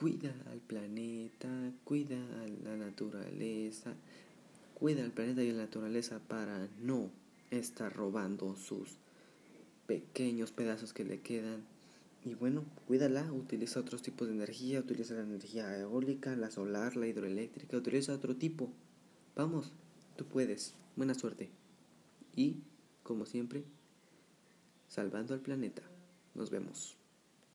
Cuida al planeta, cuida a la naturaleza, cuida al planeta y a la naturaleza para no estar robando sus pequeños pedazos que le quedan. Y bueno, cuídala, utiliza otros tipos de energía, utiliza la energía eólica, la solar, la hidroeléctrica, utiliza otro tipo. Vamos, tú puedes. Buena suerte. Y, como siempre, salvando al planeta. Nos vemos.